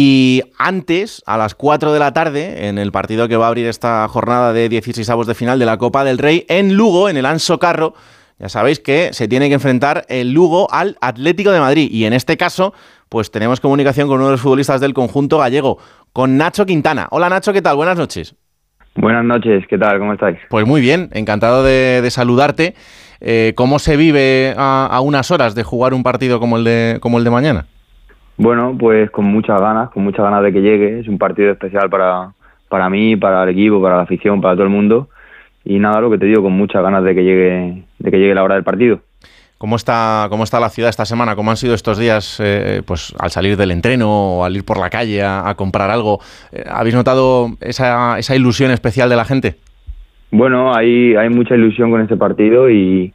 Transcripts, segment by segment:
Y antes, a las 4 de la tarde, en el partido que va a abrir esta jornada de 16 avos de final de la Copa del Rey, en Lugo, en el Anso Carro, ya sabéis que se tiene que enfrentar el Lugo al Atlético de Madrid. Y en este caso, pues tenemos comunicación con uno de los futbolistas del conjunto gallego, con Nacho Quintana. Hola Nacho, ¿qué tal? Buenas noches. Buenas noches, ¿qué tal? ¿Cómo estáis? Pues muy bien, encantado de, saludarte. Eh, ¿Cómo se vive a, unas horas de jugar un partido como el de, como el de mañana? Bueno, pues con muchas ganas, con muchas ganas de que llegue. Es un partido especial para, para mí, para el equipo, para la afición, para todo el mundo. Y nada, lo que te digo, con muchas ganas de que llegue, de que llegue la hora del partido. ¿Cómo está, ¿Cómo está la ciudad esta semana? ¿Cómo han sido estos días eh, pues, al salir del entreno o al ir por la calle a, comprar algo? Eh, ¿Habéis notado esa, esa ilusión especial de la gente? Bueno, hay, hay mucha ilusión con este partido y,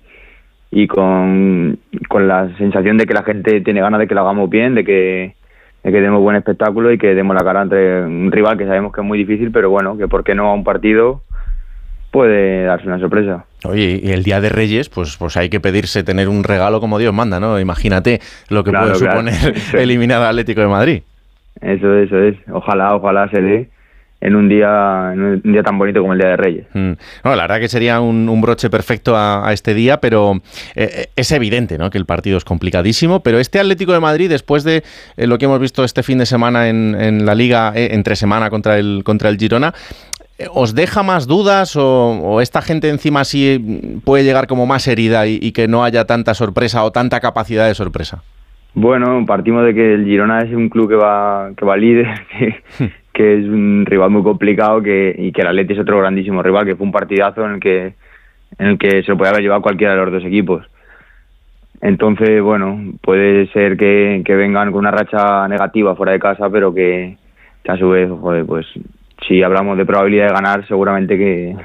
y con, la sensación de que la gente tiene ganas de que lo hagamos bien, de que, de que demos buen espectáculo y que demos la cara entre un rival que sabemos que es muy difícil, pero bueno, que por qué no a un partido puede darse una sorpresa. Oye, y el Día de Reyes, pues, pues hay que pedirse tener un regalo como Dios manda, ¿no? Imagínate lo que puede suponer eliminar al Atlético de Madrid. Eso, eso es. Ojalá, ojalá se dé en un día en un día tan bonito como el Día de Reyes. Mm. la verdad que sería un, broche perfecto a, este día, pero eh, eh, es evidente ¿no? que el partido es complicadísimo, pero este Atlético de Madrid, después de eh, lo que hemos visto este fin de semana en, la Liga, entre semana contra el, contra el Girona, ¿Os deja más dudas o, esta gente encima sí puede llegar como más herida y, y, que no haya tanta sorpresa o tanta capacidad de sorpresa? Bueno, partimos de que el Girona es un club que va, que va líder, que, que es un rival muy complicado que, y que el Atleti es otro grandísimo rival, que fue un partidazo en el que, en el que se lo puede haber llevado cualquiera de los dos equipos. Entonces, bueno, puede ser que, vengan con una racha negativa fuera de casa, pero que, a su vez, joder, pues si hablamos de probabilidad de ganar, seguramente que,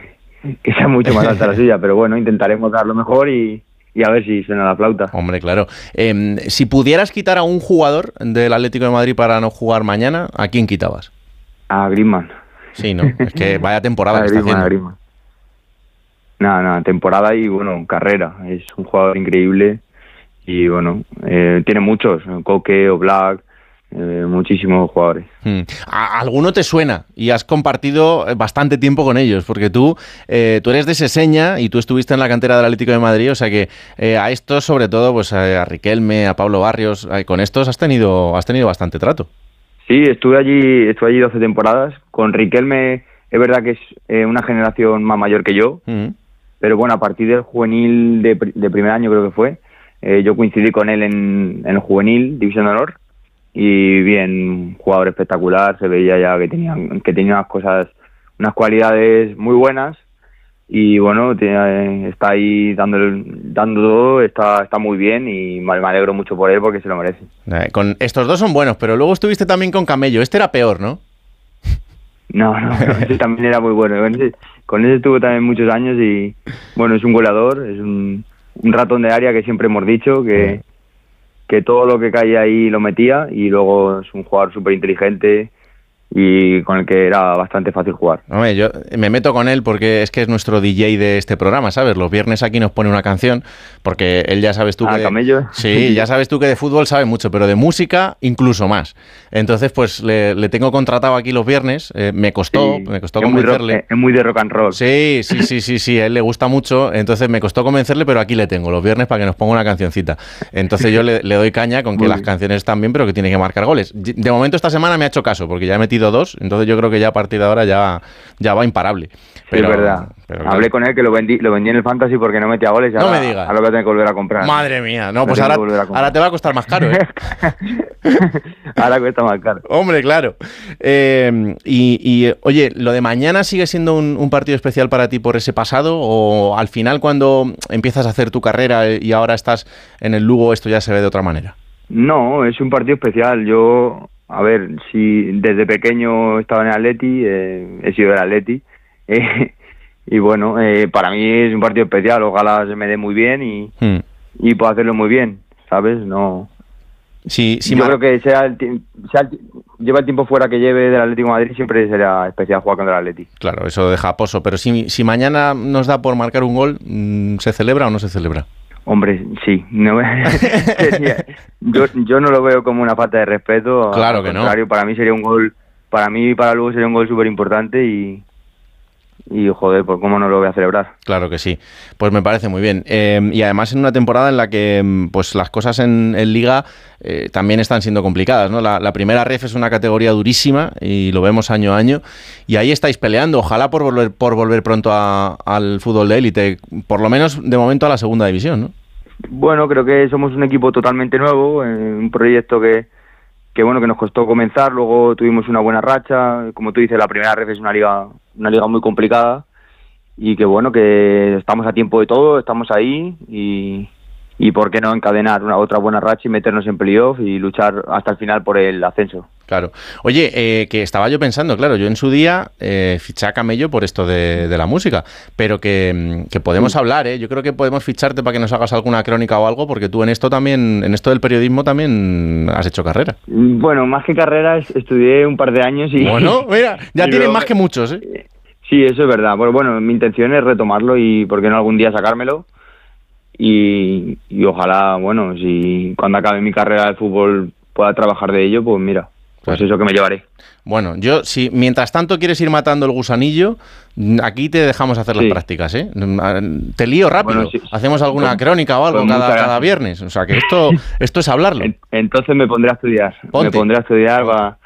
que sea mucho más alta la suya, pero bueno, intentaremos dar lo mejor y, y a ver si suena la flauta. Hombre, claro. Em, si pudieras quitar a un jugador del Atlético de Madrid para no jugar mañana, ¿a quién quitabas? A Griezmann. Sí, ¿no? Es que vaya temporada que está haciendo. Nada, nada, temporada y bueno, carrera. Es un jugador increíble y bueno, eh, tiene muchos, Coque o Black, eh, muchísimos jugadores. Hmm. ¿Alguno te suena? Y has compartido bastante tiempo con ellos, porque tú, eh, tú eres de Seseña y tú estuviste en la cantera del Atlético de Madrid, o sea que a estos, sobre todo, pues a Riquelme, a Pablo Barrios, con estos has tenido, has tenido bastante trato. Sí, estuve allí, estuve allí 12 temporadas. Con Riquelme es verdad que es eh, una generación más mayor que yo, pero bueno, a partir del juvenil de, primer año creo que fue, eh, yo coincidí con él en, el juvenil, División de Honor, y bien, jugador espectacular, se veía ya que tenía, que tenía unas cosas, unas cualidades muy buenas y bueno, está ahí dando, dando todo, está, está muy bien y me alegro mucho por él porque se lo merece. Eh, con estos dos son buenos, pero luego estuviste también con Camello, este era peor, ¿no? No, no, ese también era muy bueno. Con ese, estuvo también muchos años y bueno, es un goleador, es un, ratón de área que siempre hemos dicho que, que todo lo que caía ahí lo metía y luego es un jugador súper inteligente y con el que era bastante fácil jugar. Hombre, yo me meto con él porque es que es nuestro DJ de este programa, ¿sabes? Los viernes aquí nos pone una canción porque él ya sabes tú ah, que camello. Sí, ya sabes tú que de fútbol sabe mucho, pero de música incluso más. Entonces, pues le, tengo contratado aquí los viernes, eh, me costó, me costó convencerle. es muy de rock and roll. Sí, sí, sí, sí, sí, a él le gusta mucho, entonces me costó convencerle, pero aquí le tengo los viernes para que nos ponga una cancioncita. Entonces yo le, doy caña con que las canciones están bien, pero que tiene que marcar goles. De momento esta semana me ha hecho caso porque ya he metido dos, entonces yo creo que ya a partir de ahora ya, ya va imparable. Pero, es verdad. Hablé con él que lo vendí, lo vendí en el Fantasy porque no metía goles. no me digas. Ahora lo voy a tener que volver a comprar. Madre mía, no, pues ahora, ahora, te va a costar más caro. ¿eh? ahora cuesta más caro. Hombre, claro. Eh, y, oye, ¿lo de mañana sigue siendo un, partido especial para ti por ese pasado? ¿O al final, cuando empiezas a hacer tu carrera y ahora estás en el Lugo, esto ya se ve de otra manera? No, es un partido especial. Yo a ver, si desde pequeño estaba en el Atleti, eh, he sido del Atleti, eh, y bueno, eh, para mí es un partido especial, ojalá se me dé muy bien y, hmm. y pueda hacerlo muy bien, ¿sabes? No... Sí, Yo creo que sea el, sea lleva el tiempo fuera que lleve del Atlético de Madrid, siempre será especial jugar contra el Atleti. Claro, eso deja poso, pero si, si mañana nos da por marcar un gol, mm, ¿se celebra o no se celebra? Hombre, sí. yo, yo no lo veo como una falta de respeto. Claro que no. Para mí sería un gol, para mí y para luego sería un gol súper importante y, y joder, pues cómo no lo voy a celebrar. Claro que sí, pues me parece muy bien. Eh, y además en una temporada en la que mm, pues las cosas en, Liga eh, también están siendo complicadas, ¿no? La, primera ref es una categoría durísima y lo vemos año a año y ahí estáis peleando, ojalá por volver, por volver pronto al fútbol de élite, por lo menos de momento a la segunda división, ¿no? Bueno, creo que somos un equipo totalmente nuevo, un proyecto que, que bueno que nos costó comenzar, luego tuvimos una buena racha, como tú dices, la primera ref es una liga una liga muy complicada y que bueno, que estamos a tiempo de todo, estamos ahí y, y por qué no encadenar una otra buena racha y meternos en playoff y luchar hasta el final por el ascenso. Claro. Oye, eh, que estaba yo pensando, claro, yo en su día eh, fiché a Camello por esto de, la música, pero que, mm, podemos hablar, ¿eh? Yo creo que podemos ficharte para que nos hagas alguna crónica o algo, porque tú en esto también, en esto del periodismo también has hecho carrera. Bueno, más que carrera, estudié un par de años y... Bueno, mira, ya tienes más que muchos, ¿eh? Sí, eso es verdad. Bueno, bueno, mi intención es retomarlo y, ¿por qué no algún día sacármelo? Y, y ojalá, bueno, si cuando acabe mi carrera de fútbol pueda trabajar de ello, pues mira, pues eso que me llevaré. Bueno, yo, si mientras tanto quieres ir matando el gusanillo, aquí te dejamos hacer las prácticas, ¿eh? Te lío rápido. Hacemos alguna crónica o algo cada, cada, viernes. O sea, que esto, esto es hablarlo. Entonces me pondré a estudiar. Me pondré a estudiar. Va...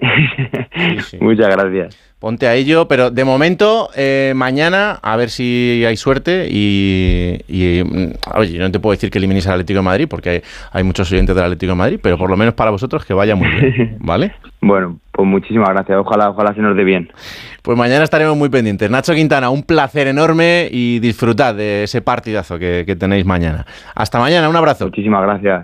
Muchas gracias ponte a ello, pero de momento, eh, mañana, a ver si hay suerte y, mm, oye, no te puedo decir que elimines al Atlético de Madrid, porque hay, muchos oyentes del Atlético de Madrid, pero por lo menos para vosotros que vaya muy bien, ¿vale? bueno, pues muchísimas gracias, ojalá, ojalá se nos dé bien. Pues mañana estaremos muy pendientes. Nacho Quintana, un placer enorme y disfrutad de ese partidazo que tenéis mañana. Hasta mañana, un abrazo. Muchísimas gracias.